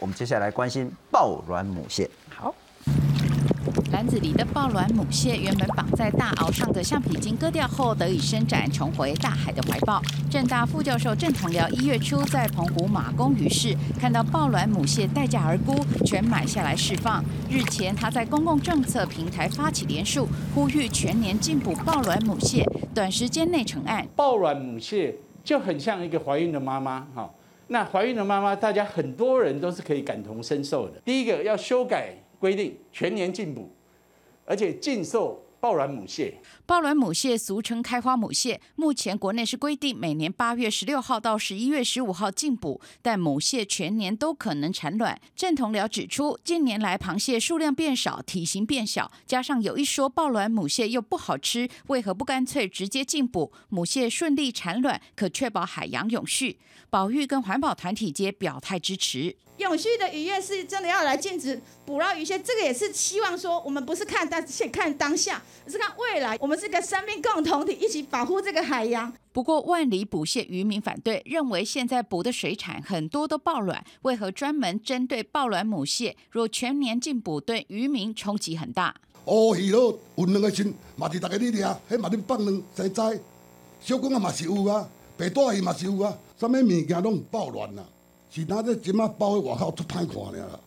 我们接下来关心抱卵母蟹。好。篮子里的抱卵母蟹原本绑在大鳌上的橡皮筋割掉后，得以伸展，重回大海的怀抱。正大副教授郑同僚一月初在澎湖马公鱼市看到抱卵母蟹待价而沽，全买下来释放。日前他在公共政策平台发起联署，呼吁全年禁捕抱卵母蟹，短时间内成案。抱卵母蟹就很像一个怀孕的妈妈，哈，那怀孕的妈妈，大家很多人都是可以感同身受的。第一个要修改规定，全年禁补。而且禁售抱卵母蟹。抱卵母蟹俗称开花母蟹，目前国内是规定每年八月十六号到十一月十五号禁捕，但母蟹全年都可能产卵。郑同僚指出，近年来螃蟹数量变少，体型变小，加上有一说抱卵母蟹又不好吃，为何不干脆直接禁捕母蟹顺利产卵，可确保海洋永续？保育跟环保团体皆表态支持。永续的渔业是真的要来禁止捕捞鱼蟹，这个也是希望说，我们不是看当现看当下，而是看未来，我们是个生命共同体，一起保护这个海洋。不过万里捕蟹渔民反对，认为现在捕的水产很多都抱卵，为何专门针对抱卵母蟹？若全年禁捕，对渔民冲击很大。哦，鱼咯，有两个心，嘛是大家你掠，迄嘛恁放卵生仔，小公啊嘛是有啊，白带鱼嘛是有啊，啥物物件拢抱卵啊。其他这即马包外口出歹看了。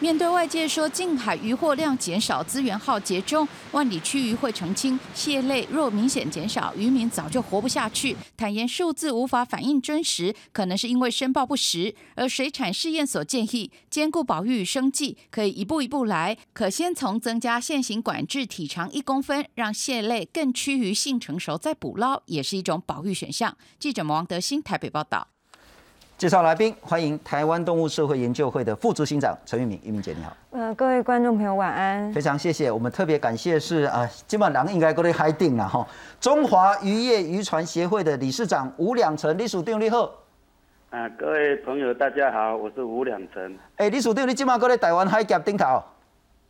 面对外界说近海渔获量减少，资源耗竭中，万里区渔会澄清，蟹类若明显减少，渔民早就活不下去。坦言数字无法反映真实，可能是因为申报不实。而水产试验所建议，兼顾保育与生计，可以一步一步来。可先从增加现行管制体长一公分，让蟹类更趋于性成熟再捕捞，也是一种保育选项。记者王德兴台北报道。介绍来宾，欢迎台湾动物社会研究会的副执行长陈玉敏，玉敏姐你好。呃，各位观众朋友晚安。非常谢谢，我们特别感谢是啊，金马郎应该过来嗨定了哈。中华渔业渔船协会的理事长吴两成，李署长你好。啊，各位朋友大家好，我是吴两成。哎，李署长，你今晚过来台湾海峡顶头。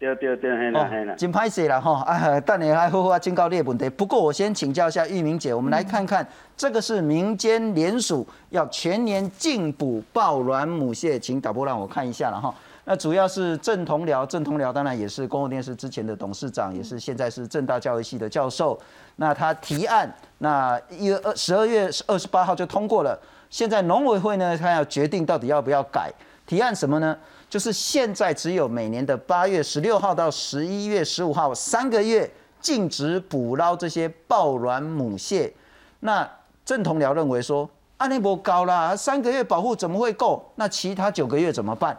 对对对，嘿啦嘿啦，真歹势啦吼！啊，等下还好好啊，警告你的问题。不过我先请教一下玉明姐，我们来看看这个是民间联署要全年禁捕抱卵母蟹，请导播让我看一下了哈。那主要是郑同僚，郑同僚当然也是公共电视之前的董事长，也是现在是正大教育系的教授。那他提案，那一月二十二月二十八号就通过了。现在农委会呢，他要决定到底要不要改提案什么呢？就是现在只有每年的八月十六号到十一月十五号三个月禁止捕捞这些抱卵母蟹。那郑同僚认为说，安尼波高啦，三个月保护怎么会够？那其他九个月怎么办？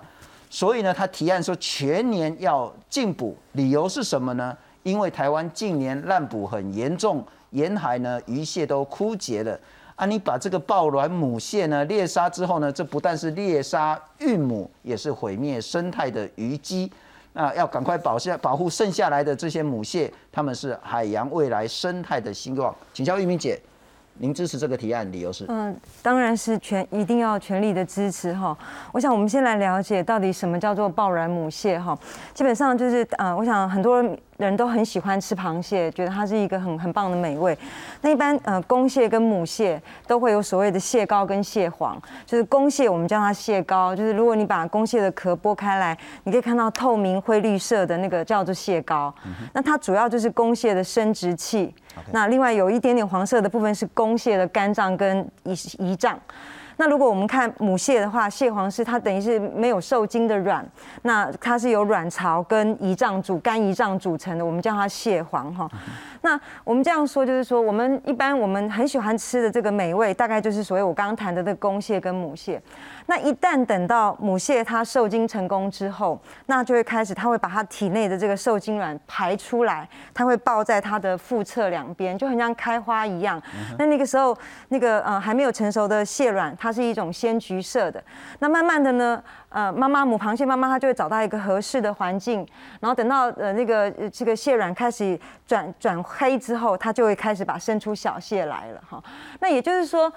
所以呢，他提案说全年要禁捕，理由是什么呢？因为台湾近年滥捕很严重，沿海呢鱼蟹都枯竭了。啊，你把这个抱卵母蟹呢猎杀之后呢，这不但是猎杀孕母，也是毁灭生态的鱼基。那要赶快保下保护剩下来的这些母蟹，他们是海洋未来生态的希望。请教玉明姐，您支持这个提案理由是？嗯，当然是全一定要全力的支持哈。我想我们先来了解到底什么叫做抱卵母蟹哈。基本上就是呃，我想很多人。人都很喜欢吃螃蟹，觉得它是一个很很棒的美味。那一般呃公蟹跟母蟹都会有所谓的蟹膏跟蟹黄，就是公蟹我们叫它蟹膏，就是如果你把公蟹的壳剥开来，你可以看到透明灰绿色的那个叫做蟹膏。那它主要就是公蟹的生殖器。那另外有一点点黄色的部分是公蟹的肝脏跟胰胰脏。那如果我们看母蟹的话，蟹黄是它等于是没有受精的卵，那它是由卵巢跟胰脏组肝胰脏组成的，我们叫它蟹黄哈。那我们这样说就是说，我们一般我们很喜欢吃的这个美味，大概就是所谓我刚刚谈的这个公蟹跟母蟹。那一旦等到母蟹它受精成功之后，那就会开始，它会把它体内的这个受精卵排出来，它会抱在它的腹侧两边，就很像开花一样。那那个时候，那个呃还没有成熟的蟹卵，它是一种鲜橘色的。那慢慢的呢，呃妈妈母螃蟹妈妈它就会找到一个合适的环境，然后等到呃那个这个蟹卵开始转转黑之后，它就会开始把生出小蟹来了哈。那也就是说。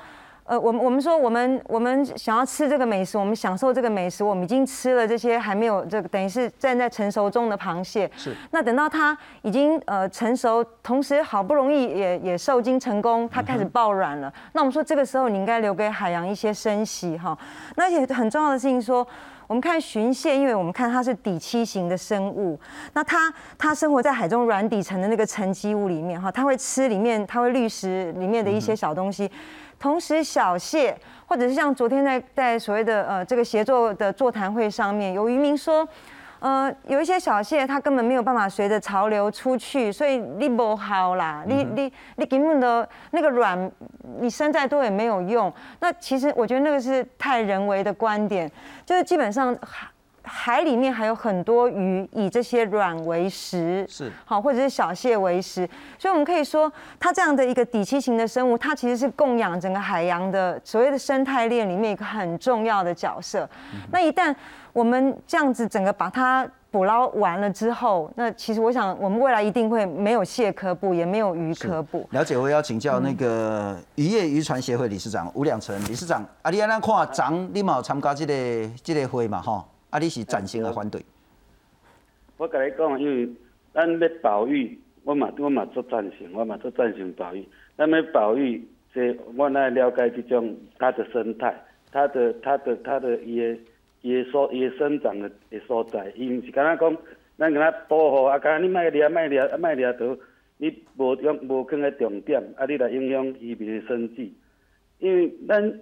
呃，我们我们说我们我们想要吃这个美食，我们享受这个美食，我们已经吃了这些还没有这个等于是站在成熟中的螃蟹。是。那等到它已经呃成熟，同时好不容易也也受精成功，它开始爆卵了。那我们说这个时候你应该留给海洋一些生息哈。那也很重要的事情说，我们看鲟蟹，因为我们看它是底栖型的生物，那它它生活在海中软底层的那个沉积物里面哈，它会吃里面它会滤食里面的一些小东西。同时，小谢或者是像昨天在在所谓的呃这个协作的座谈会上面，有渔民说，呃有一些小蟹它根本没有办法随着潮流出去，所以你不好啦，你你你根本的那个软，你生再多也没有用。那其实我觉得那个是太人为的观点，就是基本上。海里面还有很多鱼以这些卵为食，是好或者是小蟹为食，所以我们可以说，它这样的一个底栖型的生物，它其实是供养整个海洋的所谓的生态链里面一个很重要的角色。那一旦我们这样子整个把它捕捞完了之后，那其实我想，我们未来一定会没有蟹科捕，也没有鱼科捕。了解，我要请教那个渔业渔船协会理事长吴良成理事长，啊，你安那看，长你冇参加这个这个会嘛，哈？啊！你是赞成啊，反对？我甲你讲，因为咱要保育，我嘛我嘛做赞成，我嘛做赞成保育。咱要保育，这我来了解这种它的生态，它的它的它的伊个伊个所伊个生长的的所在，伊毋是敢若讲，咱敢若保护啊，敢若你卖掠卖掠卖掠到，你无用无放在重点，啊，你来影响渔民的生计，因为咱。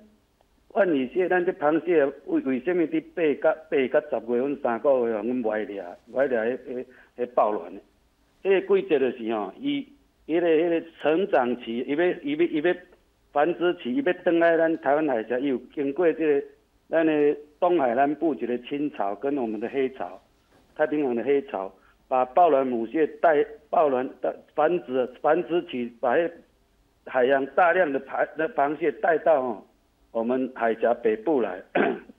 万里蟹，咱这螃蟹为为什么伫八甲八甲十月份三个月，阮买掠买掠迄迄迄爆卵的？迄个季节就是吼，伊伊个迄个成长期，伊要伊要伊要繁殖期，伊要登来咱台湾海峡，伊有经过这个咱的东海南部一个青潮跟我们的黑潮，太平洋的黑潮，把爆卵母蟹带爆卵的繁殖繁殖期，把迄海洋大量的螃那螃蟹带到吼。我们海峡北部来，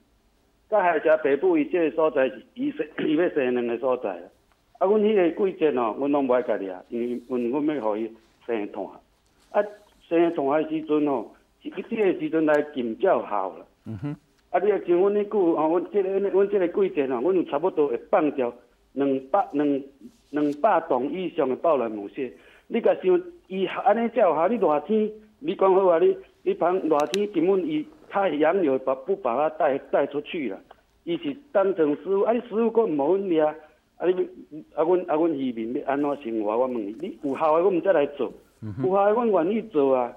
在海峡北部伊这个所在是伊生伊要生两个所在啊，阮迄个季节哦，阮拢无爱家己啊，因为阮阮要互伊生团。啊，生团的时阵哦，伊这个时阵来进较好了。嗯哼。啊，你若像阮迄久吼，阮这个阮即个季节哦，阮有差不多会放掉两百两两百栋以上的爆卵母蟹。你甲想，伊安尼才有效，你热天，你讲好啊，你。一旁热天根本伊太阳又把不把它带带出去了，伊是当成师傅，啊你师傅佫无阮掠，啊？啊你啊阮啊阮渔民要安怎生活？我问你，你有效的我们再来做，有效的阮愿意做啊，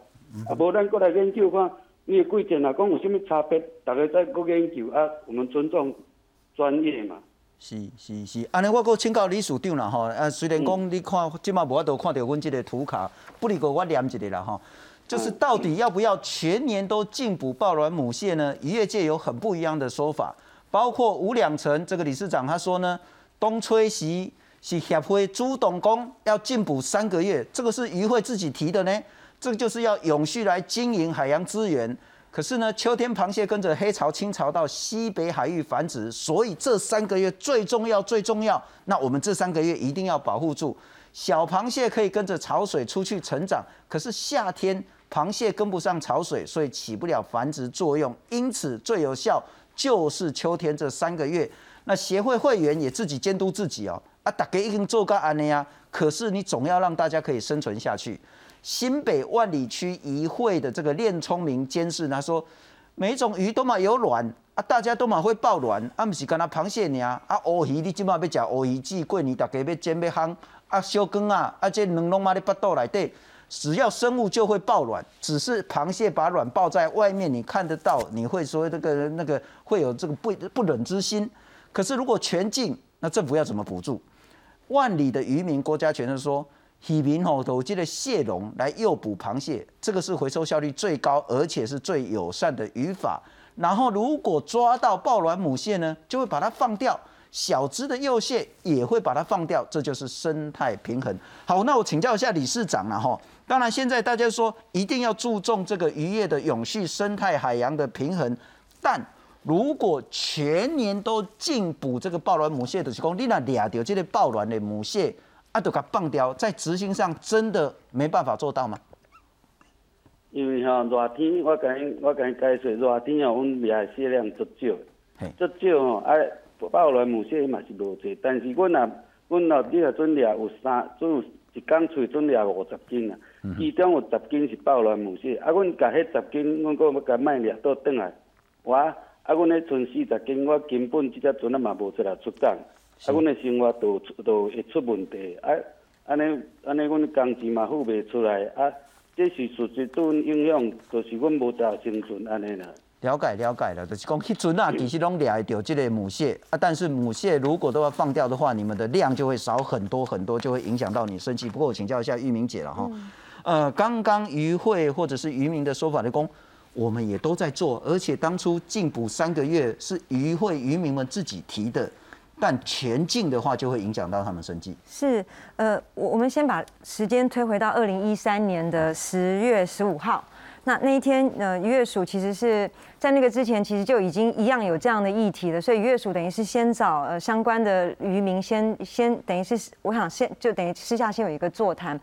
啊无咱佫来研究看，你贵节啊讲有啥物差别，大家再佫研究啊，我们尊重专业嘛。是是是，安尼我佫请教李署长啦吼，啊虽然讲你看即马无法度看到阮即个图卡，不离过我念一个啦吼。就是到底要不要全年都禁捕抱卵母蟹呢？渔业界有很不一样的说法，包括吴两成这个理事长他说呢，东吹西是协会主动讲要禁捕三个月，这个是渔会自己提的呢，这个就是要永续来经营海洋资源。可是呢，秋天螃蟹跟着黑潮、清潮到西北海域繁殖，所以这三个月最重要、最重要。那我们这三个月一定要保护住小螃蟹，可以跟着潮水出去成长。可是夏天。螃蟹跟不上潮水，所以起不了繁殖作用，因此最有效就是秋天这三个月。那协会会员也自己监督自己哦，啊，大家已经做个安尼啊，可是你总要让大家可以生存下去。新北万里区渔会的这个练聪明监视，他说每种鱼都嘛有卵啊，大家都嘛会抱卵，啊，不是干那螃蟹呢啊，乌鱼你即马要食乌鱼子，过年大家要煎要烘啊，小羹啊，啊，这两拢嘛咧腹肚内底。只要生物就会抱卵，只是螃蟹把卵抱在外面，你看得到，你会说这个那个会有这个不不忍之心。可是如果全禁，那政府要怎么补助？万里的渔民郭家全是说，渔民吼都这个蟹笼来诱捕螃蟹，这个是回收效率最高，而且是最友善的渔法。然后如果抓到抱卵母蟹呢，就会把它放掉。小只的幼蟹也会把它放掉，这就是生态平衡。好，那我请教一下理事长了哈。当然，现在大家说一定要注重这个渔业的永续、生态海洋的平衡，但如果全年都禁捕这个抱卵母蟹就是讲，你那俩条这个抱卵的母蟹啊，都给它放掉，在执行上真的没办法做到吗？因为吼热天，我甲你我甲你解释，热天吼，阮掠的蟹量足少嘿，足少吼，啊，鲍卵母蟹嘛是无济，但是阮若阮若你若准掠有三，准有一工喙准掠五十斤啊，其中有十斤是鲍卵母蟹，啊，阮甲迄十斤，阮阁要甲卖掠倒转来，我啊，阮迄剩四十斤，我根本即只船啊嘛无出来出港，啊，阮的生活都都会出问题，啊，安尼安尼，阮工资嘛付袂出来，啊，这是实质对阮影响，就是阮无大生存安尼啦。了解了解了，就是讲迄阵啊，其实拢掠会到这个母蟹啊，但是母蟹如果都要放掉的话，你们的量就会少很多很多，就会影响到你生计。不过我请教一下玉明姐了哈，呃，刚刚渔会或者是渔民的说法的工，我们也都在做，而且当初禁捕三个月是渔会渔民们自己提的，但全进的话就会影响到他们生计。是，呃，我我们先把时间推回到二零一三年的十月十五号，那那一天，呃，渔业署其实是在那个之前，其实就已经一样有这样的议题了，所以渔业署等于是先找呃相关的渔民先先等于是我想先就等于私下先有一个座谈，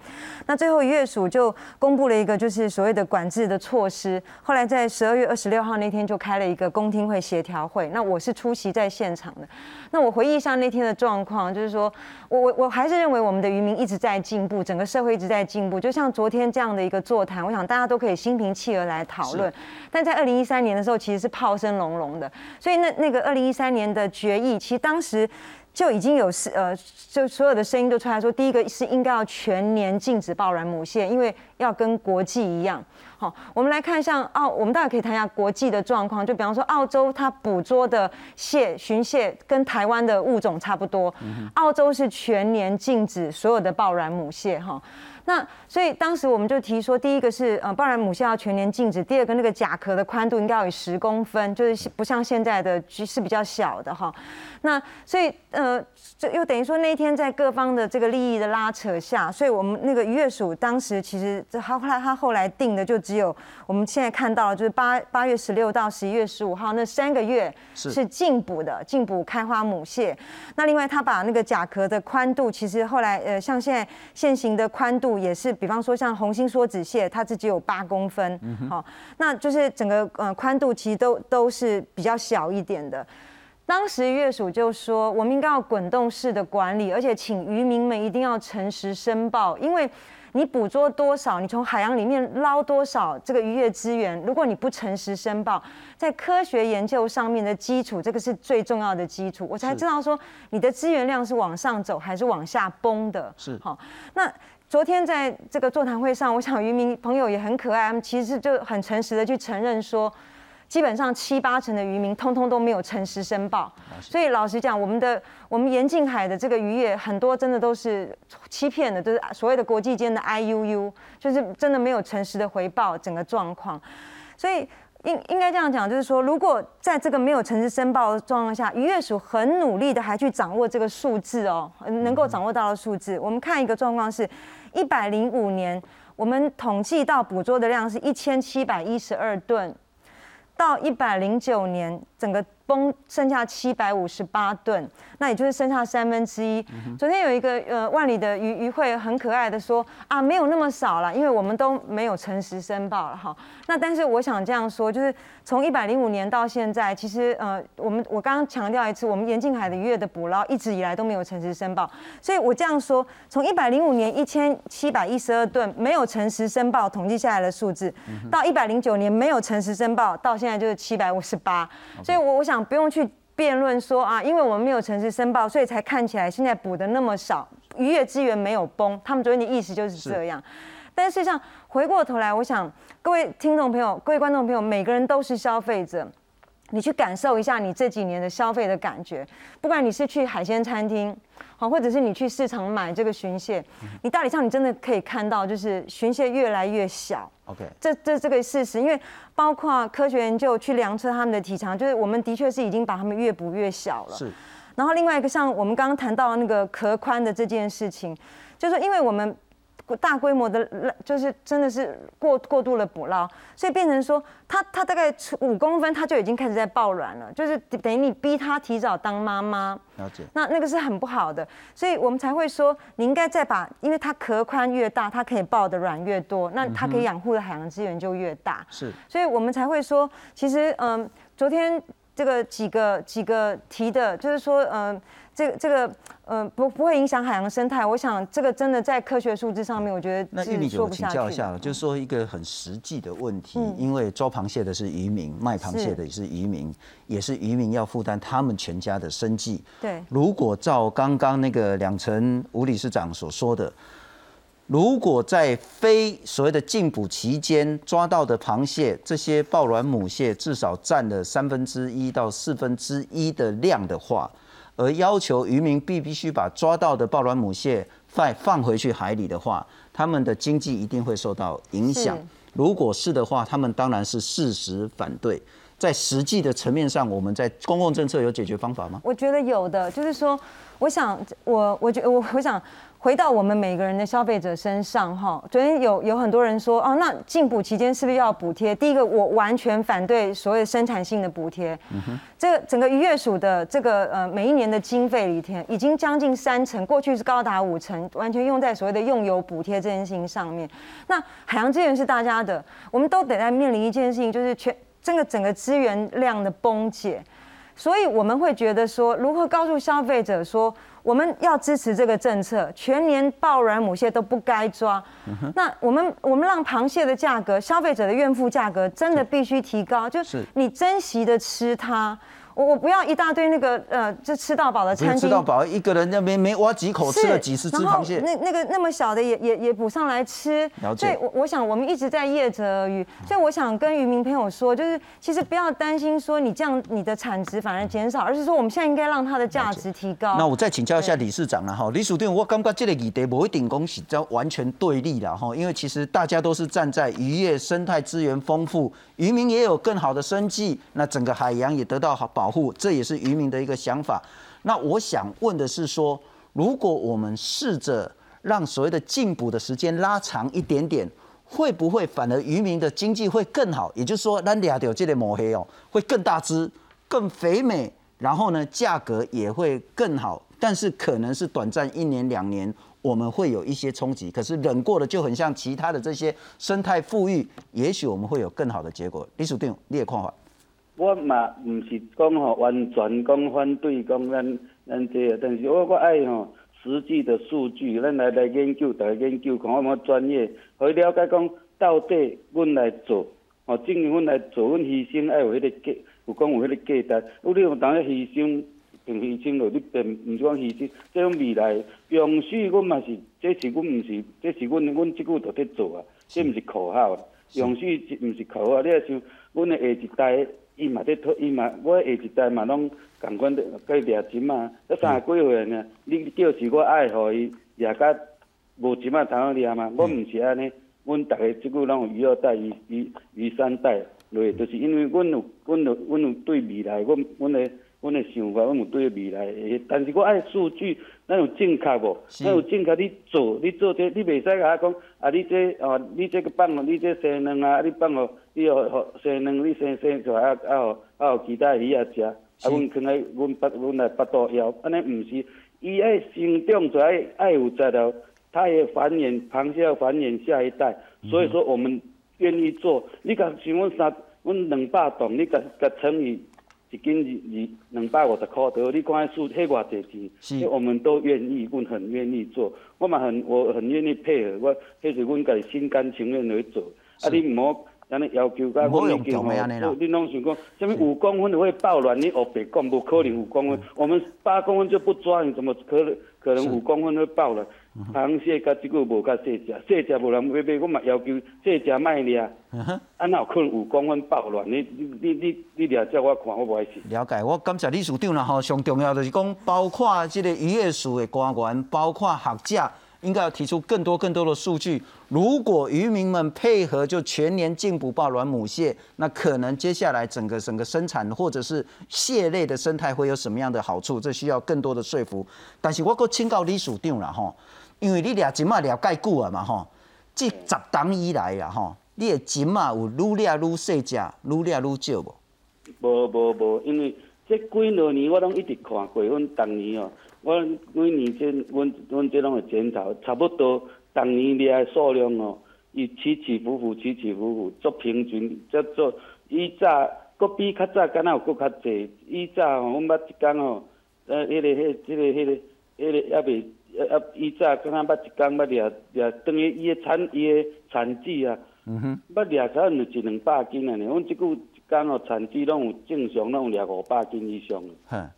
那最后渔业署就公布了一个就是所谓的管制的措施，后来在十二月二十六号那天就开了一个公听会协调会，那我是出席在现场的，那我回忆一下那天的状况，就是说我我我还是认为我们的渔民一直在进步，整个社会一直在进步，就像昨天这样的一个座谈，我想大家都可以心平气和来讨论，但在二零一三年的时候其实是炮声隆隆的，所以那那个二零一三年的决议，其实当时。就已经有是呃，就所有的声音都出来说，第一个是应该要全年禁止爆燃母蟹，因为要跟国际一样。好，我们来看像澳，我们大家可以谈一下国际的状况。就比方说，澳洲它捕捉的蟹、巡蟹跟台湾的物种差不多，澳洲是全年禁止所有的爆卵母蟹哈。那所以当时我们就提说，第一个是呃，爆卵母蟹要全年禁止；第二个那个甲壳的宽度应该要有十公分，就是不像现在的是比较小的哈。那所以呃，这又等于说那一天在各方的这个利益的拉扯下，所以我们那个渔业署当时其实他后来他后来定的就只有我们现在看到就是八八月十六到十一月十五号那三个月是进补的，进补开花母蟹。那另外他把那个甲壳的宽度，其实后来呃像现在现行的宽度也是，比方说像红心梭子蟹，它自己有八公分，好，那就是整个呃宽度其实都都是比较小一点的。当时月署就说，我们应该要滚动式的管理，而且请渔民们一定要诚实申报，因为你捕捉多少，你从海洋里面捞多少这个渔业资源，如果你不诚实申报，在科学研究上面的基础，这个是最重要的基础，我才知道说你的资源量是往上走还是往下崩的。是好，那昨天在这个座谈会上，我想渔民朋友也很可爱，他们其实就很诚实的去承认说。基本上七八成的渔民通通都没有诚实申报，所以老实讲，我们的我们沿近海的这个渔业很多真的都是欺骗的，就是所谓的国际间的 I U U，就是真的没有诚实的回报整个状况。所以应应该这样讲，就是说，如果在这个没有诚实申报的状况下，渔业署很努力的还去掌握这个数字哦，能够掌握到的数字，我们看一个状况是，一百零五年我们统计到捕捉的量是一千七百一十二吨。到一百零九年，整个崩剩下七百五十八吨，那也就是剩下三分之一。昨天有一个呃万里的渔渔会很可爱的说啊，没有那么少了，因为我们都没有诚实申报了哈。那但是我想这样说，就是从一百零五年到现在，其实呃我们我刚刚强调一次，我们沿近海的渔业的捕捞一直以来都没有诚实申报，所以我这样说，从一百零五年一千七百一十二吨没有诚实申报统计下来的数字，到一百零九年没有诚实申报，到现在就是七百五十八，所以我我想。不用去辩论说啊，因为我们没有诚实申报，所以才看起来现在补的那么少，渔业资源没有崩。他们昨天的意思就是这样。但事实上，回过头来，我想各位听众朋友、各位观众朋友，每个人都是消费者，你去感受一下你这几年的消费的感觉。不管你是去海鲜餐厅，好，或者是你去市场买这个巡蟹，你大体上你真的可以看到，就是巡蟹越来越小。OK，这这这个事实，因为包括科学研究去量测他们的体长，就是我们的确是已经把它们越捕越小了。是。然后另外一个像我们刚刚谈到那个壳宽的这件事情，就是因为我们大规模的，就是真的是过过度的捕捞，所以变成说，它它大概五公分，它就已经开始在爆卵了，就是等于你逼它提早当妈妈。了解。那那个是很不好的，所以我们才会说，你应该再把，因为它壳宽越大，它可以抱的卵越多，那它可以养护的海洋资源就越大。是。所以我们才会说，其实嗯，昨天这个几个几个提的，就是说嗯。这个这个呃不不会影响海洋生态，我想这个真的在科学数字上面，我觉得那玉米姐，我请教一下了，就是说一个很实际的问题，因为抓螃蟹的是渔民，卖螃蟹的也是渔民，也是渔民要负担他们全家的生计。对，如果照刚刚那个两层吴理事长所说的，如果在非所谓的禁捕期间抓到的螃蟹，这些抱卵母蟹至少占了三分之一到四分之一的量的话。而要求渔民必必须把抓到的抱卵母蟹再放回去海里的话，他们的经济一定会受到影响。如果是的话，他们当然是事实反对。在实际的层面上，我们在公共政策有解决方法吗？我觉得有的，就是说，我想，我我觉我我想。回到我们每个人的消费者身上，哈，昨天有有很多人说，哦，那进补期间是不是要补贴？第一个，我完全反对所谓生产性的补贴。嗯这个整个渔业署的这个呃每一年的经费里天已经将近三成，过去是高达五成，完全用在所谓的用油补贴这件事情上面。那海洋资源是大家的，我们都得在面临一件事情，就是全这个整个资源量的崩解，所以我们会觉得说，如何告诉消费者说？我们要支持这个政策，全年爆卵母蟹都不该抓。那我们我们让螃蟹的价格，消费者的怨妇价格真的必须提高，就是你珍惜的吃它。我我不要一大堆那个呃，就吃到饱的餐厅，吃到饱一个人那边没挖几口吃了几十只螃蟹，那那个那么小的也也也补上来吃。所以，我我想我们一直在业者渔，所以我想跟渔民朋友说，就是其实不要担心说你这样你的产值反而减少，而是说我们现在应该让它的价值提高。那我再请教一下理事长了哈，李署长，我感觉这个议题不一定讲是叫完全对立了哈，因为其实大家都是站在渔业生态资源丰富，渔民也有更好的生计，那整个海洋也得到好保。保护，这也是渔民的一个想法。那我想问的是说，如果我们试着让所谓的进补的时间拉长一点点，会不会反而渔民的经济会更好？也就是说，咱俩条这类抹黑哦，会更大只、更肥美，然后呢，价格也会更好。但是可能是短暂一年两年，我们会有一些冲击。可是忍过了，就很像其他的这些生态富裕，也许我们会有更好的结果。李署长，你的看法？我嘛毋是讲吼完全讲反对讲咱咱这个，但是我我爱吼实际的数据，咱来来研究，大家研究看有无专业，可以了解讲到底阮来做，吼，正经阮来做，阮牺牲爱有迄个价，有讲有迄个价值。如果你用当个牺牲，凭牺牲落，你并毋是讲牺牲，即种未来永续，阮嘛是，这是阮毋是，这是阮阮即久在咧做啊，这毋是口号，永续毋是口号，你若像阮的下一代。伊嘛在托，伊嘛，我下一代嘛拢共款的，甲伊掠钱嘛。才三十几岁呢，你叫是我爱互伊掠甲无钱啊，通好掠嘛。我毋是安尼，阮逐个即久拢有鱼二代、鱼鱼鱼三代落，就是因为阮有，阮有，阮有对未来，阮阮的。阮的想法，阮有对未来的，但是我爱数据，咱有正确无？咱有正确你做，你做这，你袂使甲我讲，啊，你这哦，你这个放哦，你这生卵啊，你放哦，你哦，生卵，你生生出来啊啊，啊有其他鱼啊食，啊，阮囥来，阮巴，阮来巴肚枵，安尼毋是，伊爱生长出来，爱有在了，它会繁衍，螃蟹要繁衍下一代，所以说我们愿意做。你甲像阮三，阮两百栋，你甲甲乘以。一斤二二两百五十块多，你看数迄偌济钱，是我们都愿意，阮很愿意做，我嘛很我很愿意配合，我迄是阮家己心甘情愿去做。啊，你毋好安尼要求，甲我已经你拢想讲，什么五公分会爆卵？你哦白讲，不可能五公分，我们八公分就不抓，你怎么可能可能五公分会爆卵？螃蟹甲即个无甲细只，细只无人买买，我嘛要求细只卖掠。啊，哪有可能五公分暴乱？你你你你掠只我看我不爱信。了解，我感谢李署长啦吼。上重要就是讲，包括这个渔业署的官员，包括学者，应该要提出更多更多的数据。如果渔民们配合，就全年禁捕抱卵母蟹，那可能接下来整个整个生产或者是蟹类的生态会有什么样的好处？这需要更多的说服。但是我阁请教李署长了吼。因为你掠金马掠介久了嘛吼，这十档以来呀吼，你的金马有愈掠愈细只，愈掠愈少无？无无无，因为这几落年我拢一直看过，阮逐年哦，我每年这阮阮这拢会检讨，差不多逐年掠的数量哦，伊起起伏伏，起起伏伏，足平均，叫做以早，搁比较早，敢若有搁较济。以早吼，阮捌一工吼，呃，迄个、迄、迄个、迄个、迄个还袂，啊啊，以早敢若捌一工捌掠掠，等于伊的产伊的产值啊，嗯哼，捌掠可能就一两百斤安尼，阮即久一。工哦，产值拢有正常，拢有掠五百斤以上，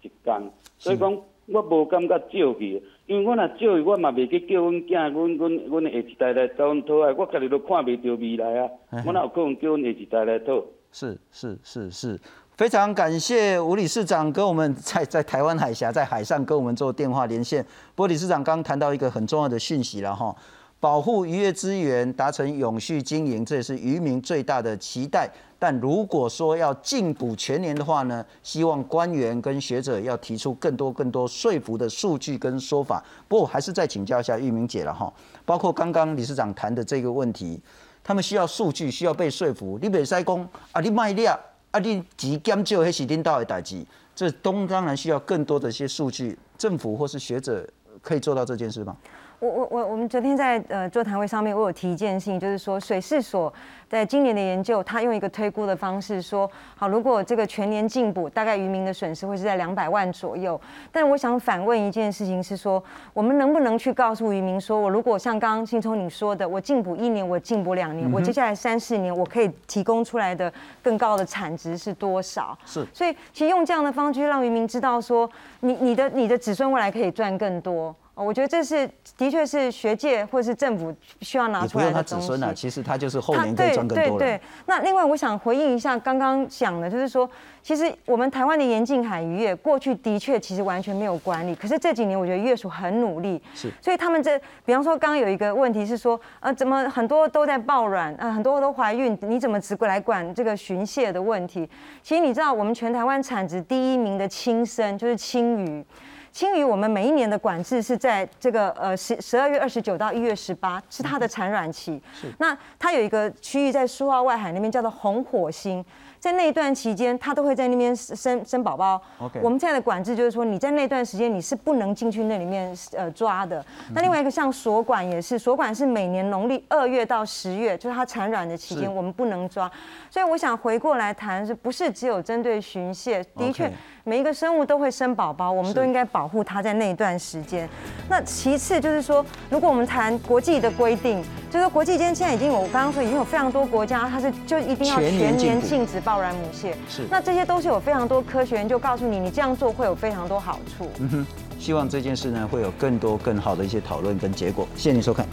一工。所以讲，我无感觉少去，因为我若少去，我嘛袂去叫阮囝、阮阮阮的下一代来找阮讨爱。我家己都看袂到未来啊，我哪有可能叫阮下一代来讨？是是是是，非常感谢吴理事长跟我们在 在台湾海峡在海上跟我们做电话连线。不过理事长刚谈到一个很重要的讯息了哈。保护渔业资源，达成永续经营，这也是渔民最大的期待。但如果说要禁捕全年的话呢，希望官员跟学者要提出更多更多说服的数据跟说法。不过还是再请教一下玉明姐了哈，包括刚刚理事长谈的这个问题，他们需要数据，需要被说服。你别塞工啊，你卖力啊，你急减少还是领导的代志，这东当然需要更多的一些数据。政府或是学者可以做到这件事吗？我我我我们昨天在呃座谈会上面，我有提一件事情，就是说水事所在今年的研究，他用一个推估的方式说，好，如果这个全年进补，大概渔民的损失会是在两百万左右。但我想反问一件事情是说，我们能不能去告诉渔民说，我如果像刚刚信聪你说的，我进补一年，我进补两年，我接下来三四年我可以提供出来的更高的产值是多少？是。所以其实用这样的方式让渔民知道说，你你的你的子孙未来可以赚更多。我觉得这是的确是学界或者是政府需要拿出来的东西。他子孙啊，其实他就是后年可以赚更多对对对。那另外我想回应一下刚刚讲的，就是说，其实我们台湾的严禁海渔业过去的确其实完全没有管理，可是这几年我觉得业署很努力。是。所以他们这，比方说刚刚有一个问题是说，呃，怎么很多都在抱卵，呃，很多都怀孕，你怎么只来管这个巡蟹的问题？其实你知道，我们全台湾产值第一名的青生就是青鱼。青鱼，我们每一年的管制是在这个呃十十二月二十九到一月十八，是它的产卵期。是。那它有一个区域在苏澳外海那边叫做红火星。在那一段期间，它都会在那边生生宝宝。OK，我们现在的管制就是说，你在那段时间你是不能进去那里面呃抓的。那另外一个像锁管也是，锁管是每年农历二月到十月，就是它产卵的期间，我们不能抓。所以我想回过来谈，是不是只有针对巡蟹？的确，每一个生物都会生宝宝，我们都应该保护它在那一段时间。那其次就是说，如果我们谈国际的规定。就是国际间现在已经有，我刚刚说已经有非常多国家，它是就一定要全年禁止爆燃母蟹。是。那这些都是有非常多科学研究告诉你，你这样做会有非常多好处。嗯哼，希望这件事呢会有更多更好的一些讨论跟结果。谢谢你收看。